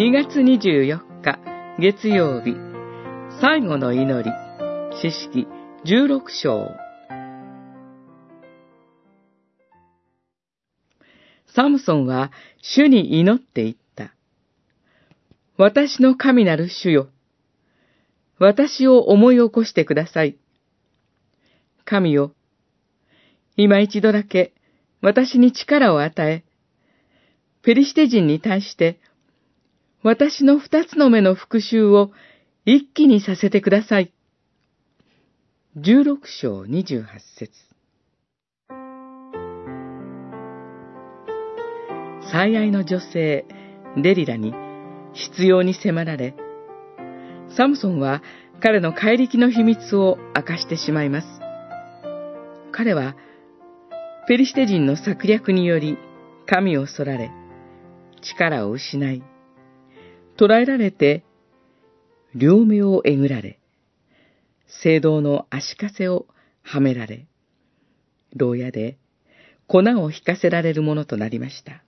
2月24日月曜日最後の祈り詩式16章サムソンは主に祈っていった。私の神なる主よ。私を思い起こしてください。神よ。今一度だけ私に力を与え、ペリシテ人に対して私の二つの目の復讐を一気にさせてください。十六章二十八節最愛の女性、デリラに必要に迫られ、サムソンは彼の怪力の秘密を明かしてしまいます。彼は、ペリシテ人の策略により神をそられ、力を失い、捕らえられて、両目をえぐられ、聖堂の足かせをはめられ、牢屋で粉を引かせられるものとなりました。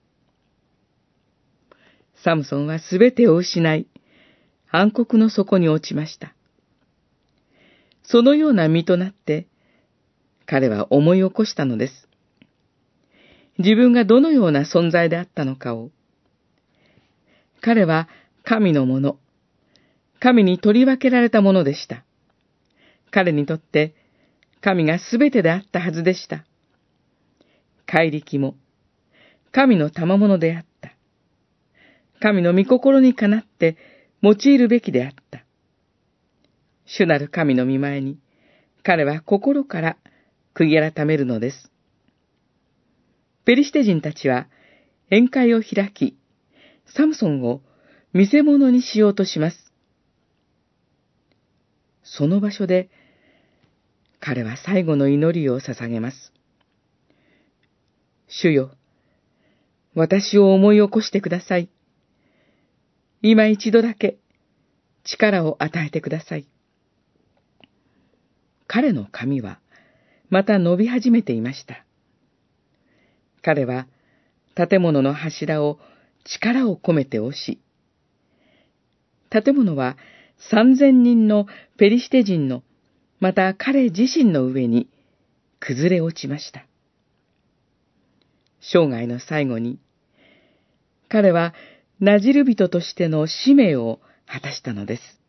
サムソンはすべてを失い、暗黒の底に落ちました。そのような身となって、彼は思い起こしたのです。自分がどのような存在であったのかを。彼は神のもの、神に取り分けられたものでした。彼にとって神がすべてであったはずでした。怪力も神の賜物であった。神の御心にかなって用いるべきであった。主なる神の見前に彼は心から悔い改めるのです。ペリシテ人たちは宴会を開き、サムソンを見せ物にしようとします。その場所で、彼は最後の祈りを捧げます。主よ、私を思い起こしてください。今一度だけ力を与えてください。彼の髪はまた伸び始めていました。彼は建物の柱を力を込めて押し、建物は三千人のペリシテ人の、また彼自身の上に崩れ落ちました。生涯の最後に、彼はナジル人としての使命を果たしたのです。